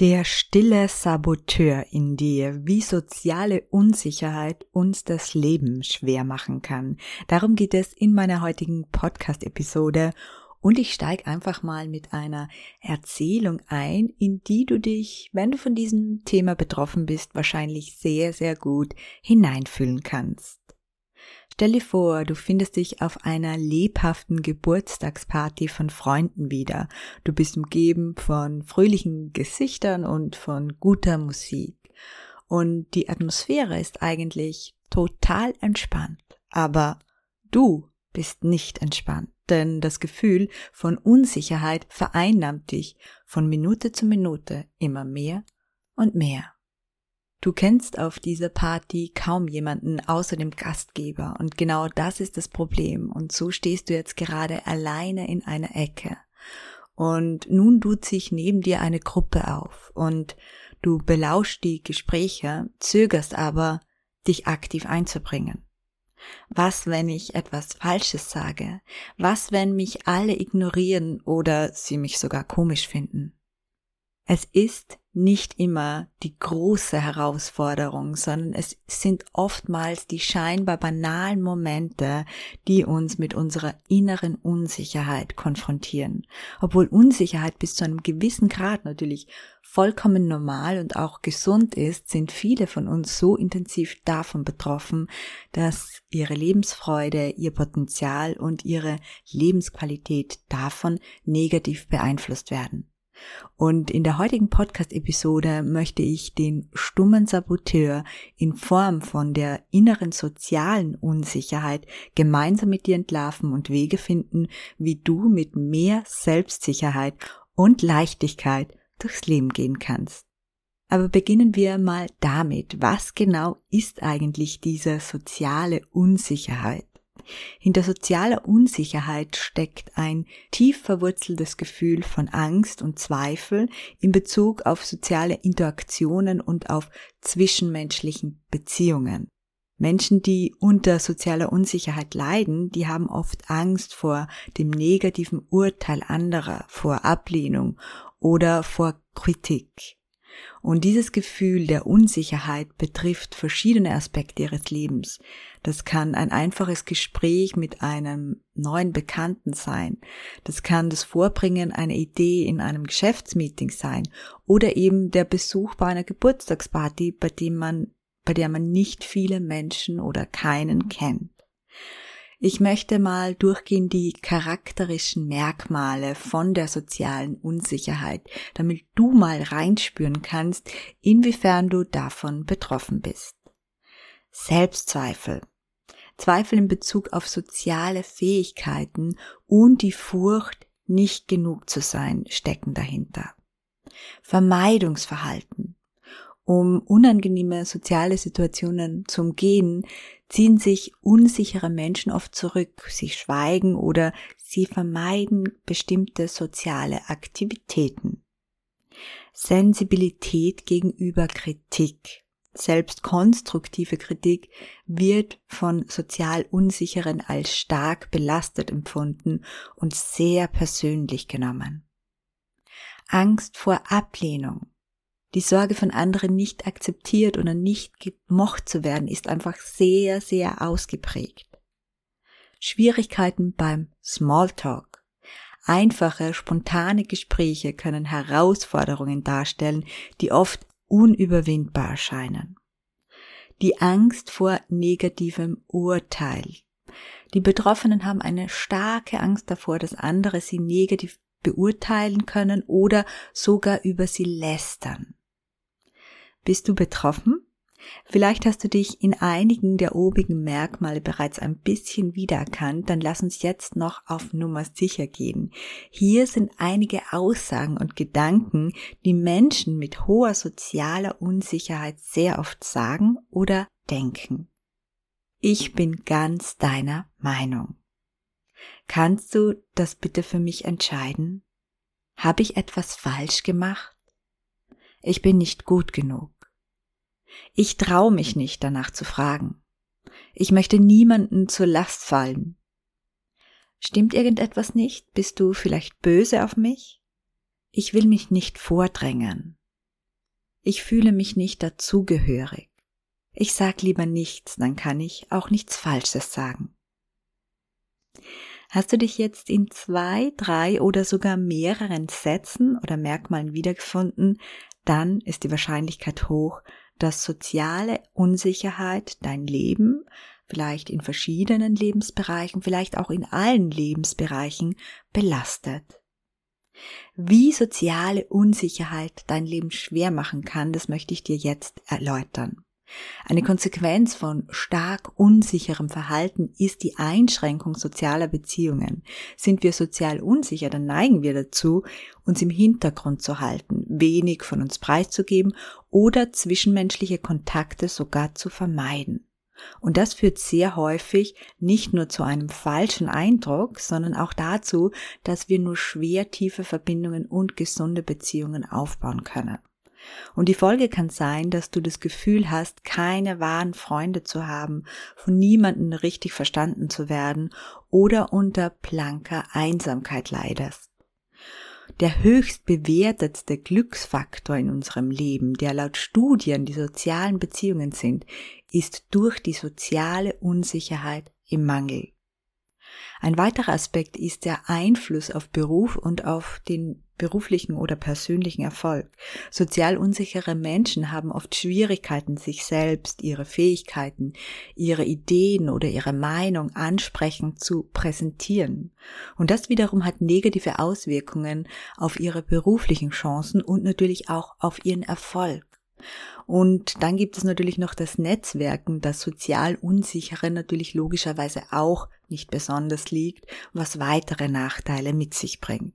Der stille Saboteur in dir, wie soziale Unsicherheit uns das Leben schwer machen kann. Darum geht es in meiner heutigen Podcast-Episode und ich steige einfach mal mit einer Erzählung ein, in die du dich, wenn du von diesem Thema betroffen bist, wahrscheinlich sehr, sehr gut hineinfühlen kannst. Stell dir vor, du findest dich auf einer lebhaften Geburtstagsparty von Freunden wieder. Du bist umgeben von fröhlichen Gesichtern und von guter Musik. Und die Atmosphäre ist eigentlich total entspannt. Aber du bist nicht entspannt, denn das Gefühl von Unsicherheit vereinnahmt dich von Minute zu Minute immer mehr und mehr. Du kennst auf dieser Party kaum jemanden außer dem Gastgeber und genau das ist das Problem und so stehst du jetzt gerade alleine in einer Ecke. Und nun tut sich neben dir eine Gruppe auf und du belauschst die Gespräche, zögerst aber, dich aktiv einzubringen. Was, wenn ich etwas Falsches sage? Was, wenn mich alle ignorieren oder sie mich sogar komisch finden? Es ist nicht immer die große Herausforderung, sondern es sind oftmals die scheinbar banalen Momente, die uns mit unserer inneren Unsicherheit konfrontieren. Obwohl Unsicherheit bis zu einem gewissen Grad natürlich vollkommen normal und auch gesund ist, sind viele von uns so intensiv davon betroffen, dass ihre Lebensfreude, ihr Potenzial und ihre Lebensqualität davon negativ beeinflusst werden. Und in der heutigen Podcast-Episode möchte ich den stummen Saboteur in Form von der inneren sozialen Unsicherheit gemeinsam mit dir entlarven und Wege finden, wie du mit mehr Selbstsicherheit und Leichtigkeit durchs Leben gehen kannst. Aber beginnen wir mal damit, was genau ist eigentlich diese soziale Unsicherheit? Hinter sozialer Unsicherheit steckt ein tief verwurzeltes Gefühl von Angst und Zweifel in Bezug auf soziale Interaktionen und auf zwischenmenschlichen Beziehungen. Menschen, die unter sozialer Unsicherheit leiden, die haben oft Angst vor dem negativen Urteil anderer, vor Ablehnung oder vor Kritik. Und dieses Gefühl der Unsicherheit betrifft verschiedene Aspekte ihres Lebens. Das kann ein einfaches Gespräch mit einem neuen Bekannten sein. Das kann das Vorbringen einer Idee in einem Geschäftsmeeting sein oder eben der Besuch bei einer Geburtstagsparty, bei dem man, bei der man nicht viele Menschen oder keinen kennt. Ich möchte mal durchgehen die charakterischen Merkmale von der sozialen Unsicherheit, damit du mal reinspüren kannst, inwiefern du davon betroffen bist. Selbstzweifel. Zweifel in Bezug auf soziale Fähigkeiten und die Furcht, nicht genug zu sein, stecken dahinter. Vermeidungsverhalten. Um unangenehme soziale Situationen zu umgehen, ziehen sich unsichere Menschen oft zurück, sie schweigen oder sie vermeiden bestimmte soziale Aktivitäten. Sensibilität gegenüber Kritik. Selbst konstruktive Kritik wird von sozial Unsicheren als stark belastet empfunden und sehr persönlich genommen. Angst vor Ablehnung. Die Sorge von anderen nicht akzeptiert oder nicht gemocht zu werden ist einfach sehr, sehr ausgeprägt. Schwierigkeiten beim Smalltalk. Einfache, spontane Gespräche können Herausforderungen darstellen, die oft unüberwindbar erscheinen. Die Angst vor negativem Urteil. Die Betroffenen haben eine starke Angst davor, dass andere sie negativ beurteilen können oder sogar über sie lästern. Bist du betroffen? Vielleicht hast du dich in einigen der obigen Merkmale bereits ein bisschen wiedererkannt, dann lass uns jetzt noch auf Nummer sicher gehen. Hier sind einige Aussagen und Gedanken, die Menschen mit hoher sozialer Unsicherheit sehr oft sagen oder denken. Ich bin ganz deiner Meinung. Kannst du das bitte für mich entscheiden? Habe ich etwas falsch gemacht? Ich bin nicht gut genug. Ich traue mich nicht danach zu fragen. Ich möchte niemanden zur Last fallen. Stimmt irgendetwas nicht? Bist du vielleicht böse auf mich? Ich will mich nicht vordrängen. Ich fühle mich nicht dazugehörig. Ich sag lieber nichts, dann kann ich auch nichts Falsches sagen. Hast du dich jetzt in zwei, drei oder sogar mehreren Sätzen oder Merkmalen wiedergefunden, dann ist die Wahrscheinlichkeit hoch, dass soziale Unsicherheit dein Leben, vielleicht in verschiedenen Lebensbereichen, vielleicht auch in allen Lebensbereichen belastet. Wie soziale Unsicherheit dein Leben schwer machen kann, das möchte ich dir jetzt erläutern. Eine Konsequenz von stark unsicherem Verhalten ist die Einschränkung sozialer Beziehungen. Sind wir sozial unsicher, dann neigen wir dazu, uns im Hintergrund zu halten, wenig von uns preiszugeben oder zwischenmenschliche Kontakte sogar zu vermeiden. Und das führt sehr häufig nicht nur zu einem falschen Eindruck, sondern auch dazu, dass wir nur schwer tiefe Verbindungen und gesunde Beziehungen aufbauen können. Und die Folge kann sein, dass du das Gefühl hast, keine wahren Freunde zu haben, von niemandem richtig verstanden zu werden oder unter blanker Einsamkeit leidest. Der höchst bewertetste Glücksfaktor in unserem Leben, der laut Studien die sozialen Beziehungen sind, ist durch die soziale Unsicherheit im Mangel. Ein weiterer Aspekt ist der Einfluss auf Beruf und auf den beruflichen oder persönlichen Erfolg. Sozial unsichere Menschen haben oft Schwierigkeiten, sich selbst, ihre Fähigkeiten, ihre Ideen oder ihre Meinung ansprechend zu präsentieren. Und das wiederum hat negative Auswirkungen auf ihre beruflichen Chancen und natürlich auch auf ihren Erfolg. Und dann gibt es natürlich noch das Netzwerken, das sozial unsichere natürlich logischerweise auch nicht besonders liegt, was weitere Nachteile mit sich bringt.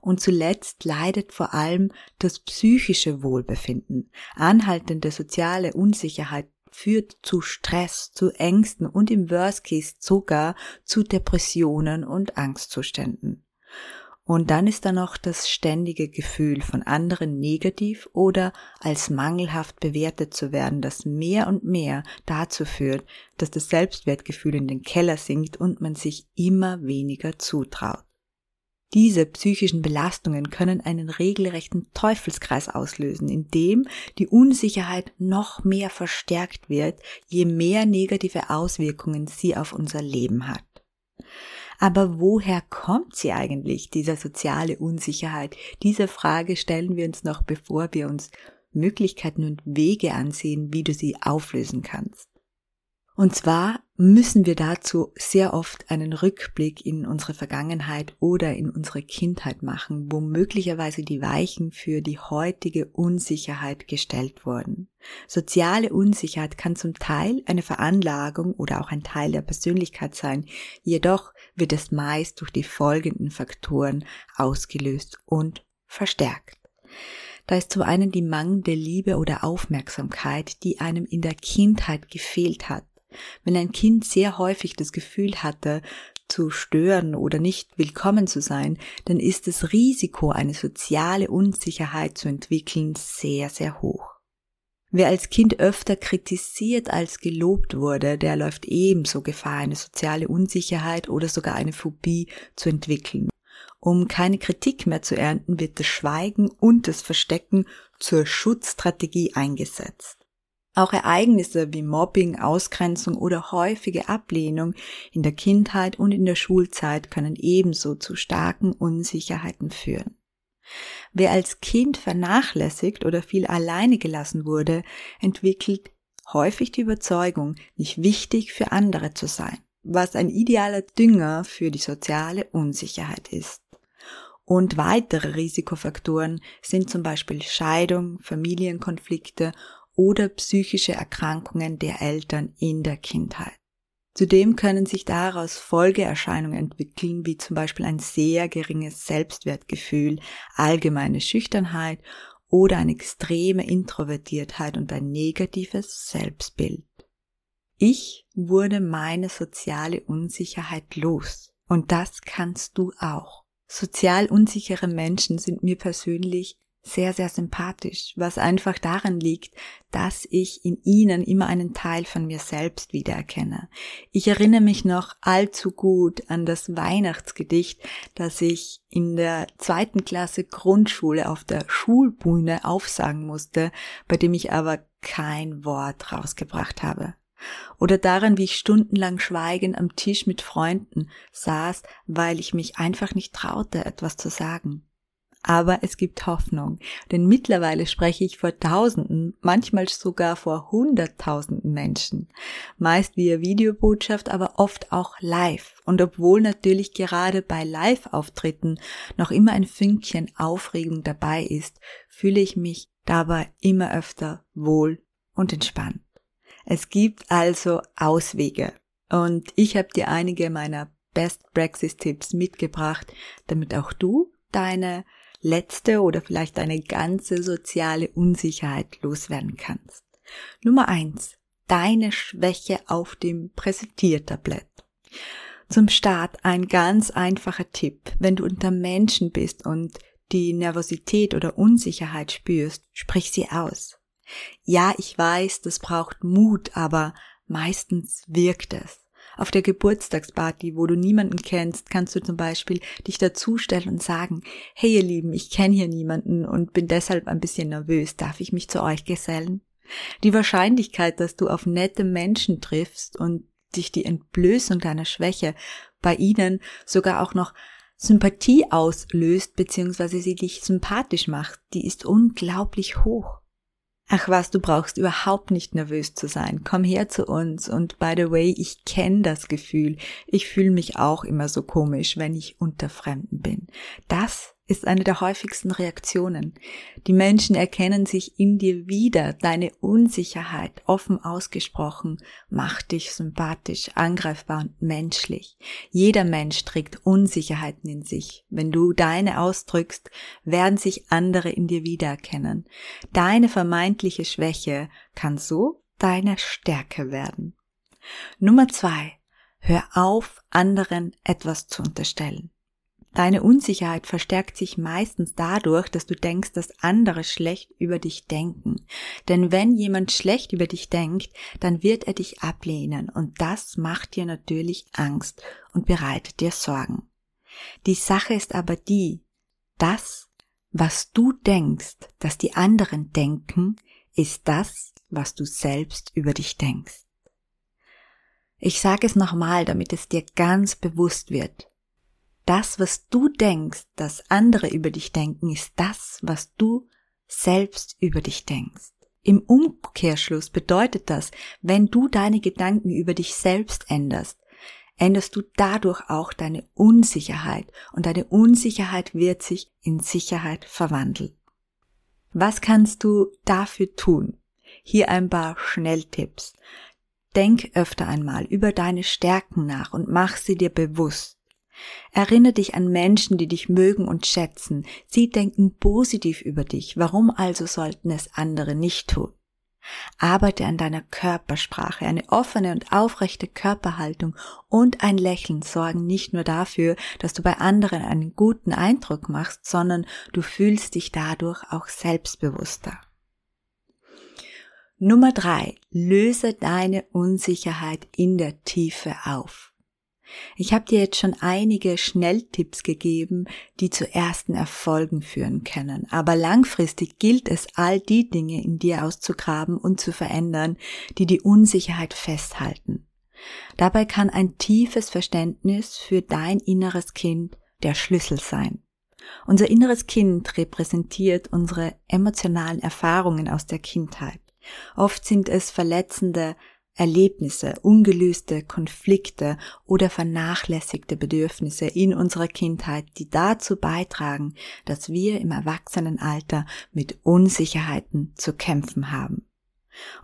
Und zuletzt leidet vor allem das psychische Wohlbefinden. Anhaltende soziale Unsicherheit führt zu Stress, zu Ängsten und im Worst Case sogar zu Depressionen und Angstzuständen. Und dann ist da noch das ständige Gefühl von anderen negativ oder als mangelhaft bewertet zu werden, das mehr und mehr dazu führt, dass das Selbstwertgefühl in den Keller sinkt und man sich immer weniger zutraut. Diese psychischen Belastungen können einen regelrechten Teufelskreis auslösen, in dem die Unsicherheit noch mehr verstärkt wird, je mehr negative Auswirkungen sie auf unser Leben hat. Aber woher kommt sie eigentlich, diese soziale Unsicherheit? Diese Frage stellen wir uns noch, bevor wir uns Möglichkeiten und Wege ansehen, wie du sie auflösen kannst. Und zwar müssen wir dazu sehr oft einen Rückblick in unsere Vergangenheit oder in unsere Kindheit machen, wo möglicherweise die Weichen für die heutige Unsicherheit gestellt wurden. Soziale Unsicherheit kann zum Teil eine Veranlagung oder auch ein Teil der Persönlichkeit sein, jedoch wird es meist durch die folgenden Faktoren ausgelöst und verstärkt. Da ist zum einen die mangelnde Liebe oder Aufmerksamkeit, die einem in der Kindheit gefehlt hat. Wenn ein Kind sehr häufig das Gefühl hatte, zu stören oder nicht willkommen zu sein, dann ist das Risiko, eine soziale Unsicherheit zu entwickeln, sehr, sehr hoch. Wer als Kind öfter kritisiert als gelobt wurde, der läuft ebenso Gefahr, eine soziale Unsicherheit oder sogar eine Phobie zu entwickeln. Um keine Kritik mehr zu ernten, wird das Schweigen und das Verstecken zur Schutzstrategie eingesetzt. Auch Ereignisse wie Mobbing, Ausgrenzung oder häufige Ablehnung in der Kindheit und in der Schulzeit können ebenso zu starken Unsicherheiten führen. Wer als Kind vernachlässigt oder viel alleine gelassen wurde, entwickelt häufig die Überzeugung, nicht wichtig für andere zu sein, was ein idealer Dünger für die soziale Unsicherheit ist. Und weitere Risikofaktoren sind zum Beispiel Scheidung, Familienkonflikte oder psychische Erkrankungen der Eltern in der Kindheit. Zudem können sich daraus Folgeerscheinungen entwickeln, wie zum Beispiel ein sehr geringes Selbstwertgefühl, allgemeine Schüchternheit oder eine extreme Introvertiertheit und ein negatives Selbstbild. Ich wurde meine soziale Unsicherheit los. Und das kannst du auch. Sozial unsichere Menschen sind mir persönlich sehr, sehr sympathisch, was einfach daran liegt, dass ich in ihnen immer einen Teil von mir selbst wiedererkenne. Ich erinnere mich noch allzu gut an das Weihnachtsgedicht, das ich in der zweiten Klasse Grundschule auf der Schulbühne aufsagen musste, bei dem ich aber kein Wort rausgebracht habe. Oder daran, wie ich stundenlang schweigend am Tisch mit Freunden saß, weil ich mich einfach nicht traute, etwas zu sagen. Aber es gibt Hoffnung, denn mittlerweile spreche ich vor Tausenden, manchmal sogar vor Hunderttausenden Menschen. Meist via Videobotschaft, aber oft auch live. Und obwohl natürlich gerade bei Live-Auftritten noch immer ein Fünkchen Aufregung dabei ist, fühle ich mich dabei immer öfter wohl und entspannt. Es gibt also Auswege. Und ich habe dir einige meiner Best Praxis Tipps mitgebracht, damit auch du deine letzte oder vielleicht deine ganze soziale Unsicherheit loswerden kannst. Nummer eins: Deine Schwäche auf dem Präsentiertablett. Zum Start ein ganz einfacher Tipp. Wenn du unter Menschen bist und die Nervosität oder Unsicherheit spürst, sprich sie aus. Ja, ich weiß, das braucht Mut, aber meistens wirkt es. Auf der Geburtstagsparty, wo du niemanden kennst, kannst du zum Beispiel dich dazustellen und sagen, hey ihr Lieben, ich kenne hier niemanden und bin deshalb ein bisschen nervös, darf ich mich zu euch gesellen? Die Wahrscheinlichkeit, dass du auf nette Menschen triffst und dich die Entblößung deiner Schwäche bei ihnen sogar auch noch Sympathie auslöst, beziehungsweise sie dich sympathisch macht, die ist unglaublich hoch. Ach was, du brauchst überhaupt nicht nervös zu sein. Komm her zu uns. Und by the way, ich kenne das Gefühl. Ich fühle mich auch immer so komisch, wenn ich unter Fremden bin. Das ist eine der häufigsten Reaktionen. Die Menschen erkennen sich in dir wieder, deine Unsicherheit offen ausgesprochen, macht dich sympathisch, angreifbar und menschlich. Jeder Mensch trägt Unsicherheiten in sich. Wenn du deine ausdrückst, werden sich andere in dir wiedererkennen. Deine vermeintliche Schwäche kann so deine Stärke werden. Nummer zwei. Hör auf, anderen etwas zu unterstellen. Deine Unsicherheit verstärkt sich meistens dadurch, dass du denkst, dass andere schlecht über dich denken. Denn wenn jemand schlecht über dich denkt, dann wird er dich ablehnen und das macht dir natürlich Angst und bereitet dir Sorgen. Die Sache ist aber die, das, was du denkst, dass die anderen denken, ist das, was du selbst über dich denkst. Ich sage es nochmal, damit es dir ganz bewusst wird das, was du denkst, dass andere über dich denken, ist das, was du selbst über dich denkst. Im Umkehrschluss bedeutet das, wenn du deine Gedanken über dich selbst änderst, änderst du dadurch auch deine Unsicherheit und deine Unsicherheit wird sich in Sicherheit verwandeln. Was kannst du dafür tun? Hier ein paar Schnelltipps. Denk öfter einmal über deine Stärken nach und mach sie dir bewusst. Erinnere dich an Menschen, die dich mögen und schätzen. Sie denken positiv über dich. Warum also sollten es andere nicht tun? Arbeite an deiner Körpersprache. Eine offene und aufrechte Körperhaltung und ein Lächeln sorgen nicht nur dafür, dass du bei anderen einen guten Eindruck machst, sondern du fühlst dich dadurch auch selbstbewusster. Nummer drei. Löse deine Unsicherheit in der Tiefe auf. Ich habe dir jetzt schon einige Schnelltipps gegeben, die zu ersten Erfolgen führen können. Aber langfristig gilt es, all die Dinge in dir auszugraben und zu verändern, die die Unsicherheit festhalten. Dabei kann ein tiefes Verständnis für dein inneres Kind der Schlüssel sein. Unser inneres Kind repräsentiert unsere emotionalen Erfahrungen aus der Kindheit. Oft sind es verletzende Erlebnisse, ungelöste Konflikte oder vernachlässigte Bedürfnisse in unserer Kindheit, die dazu beitragen, dass wir im Erwachsenenalter mit Unsicherheiten zu kämpfen haben.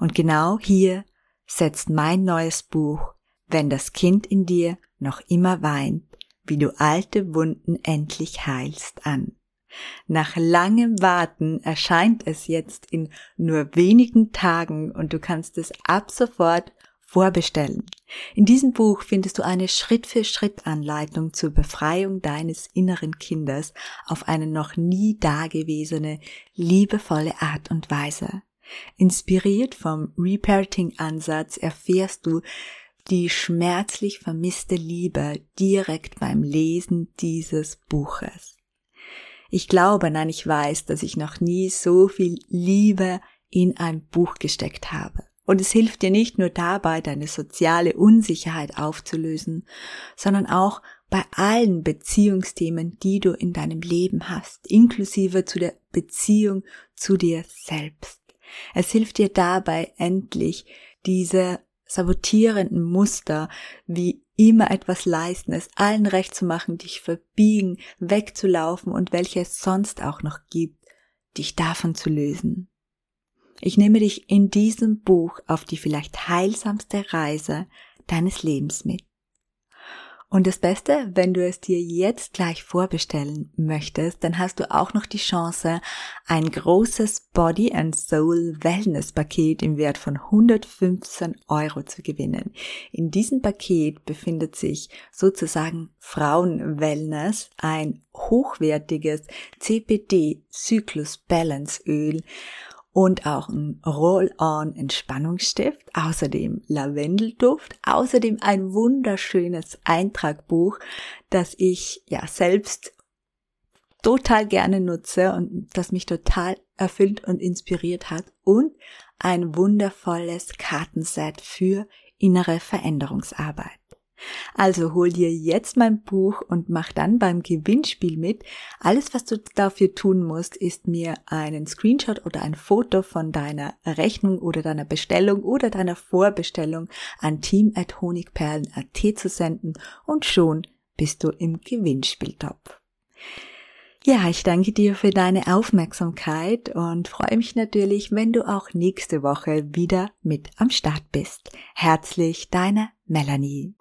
Und genau hier setzt mein neues Buch, wenn das Kind in dir noch immer weint, wie du alte Wunden endlich heilst an. Nach langem Warten erscheint es jetzt in nur wenigen Tagen und du kannst es ab sofort vorbestellen. In diesem Buch findest du eine Schritt-für-Schritt-Anleitung zur Befreiung deines inneren Kindes auf eine noch nie dagewesene, liebevolle Art und Weise. Inspiriert vom Reparenting-Ansatz erfährst du die schmerzlich vermisste Liebe direkt beim Lesen dieses Buches. Ich glaube, nein, ich weiß, dass ich noch nie so viel Liebe in ein Buch gesteckt habe. Und es hilft dir nicht nur dabei, deine soziale Unsicherheit aufzulösen, sondern auch bei allen Beziehungsthemen, die du in deinem Leben hast, inklusive zu der Beziehung zu dir selbst. Es hilft dir dabei endlich, diese sabotierenden Muster wie immer etwas leisten, es allen recht zu machen, dich verbiegen, wegzulaufen und welche es sonst auch noch gibt, dich davon zu lösen. Ich nehme dich in diesem Buch auf die vielleicht heilsamste Reise deines Lebens mit. Und das Beste, wenn du es dir jetzt gleich vorbestellen möchtest, dann hast du auch noch die Chance, ein großes Body and Soul Wellness Paket im Wert von 115 Euro zu gewinnen. In diesem Paket befindet sich sozusagen Frauen Wellness, ein hochwertiges CPD Zyklus Balance Öl und auch ein Roll-on Entspannungsstift, außerdem Lavendelduft, außerdem ein wunderschönes Eintragbuch, das ich ja selbst total gerne nutze und das mich total erfüllt und inspiriert hat und ein wundervolles Kartenset für innere Veränderungsarbeit. Also hol dir jetzt mein Buch und mach dann beim Gewinnspiel mit. Alles, was du dafür tun musst, ist mir einen Screenshot oder ein Foto von deiner Rechnung oder deiner Bestellung oder deiner Vorbestellung an team.honigperlen.at zu senden und schon bist du im Gewinnspieltopf. Ja, ich danke dir für deine Aufmerksamkeit und freue mich natürlich, wenn du auch nächste Woche wieder mit am Start bist. Herzlich, deine Melanie.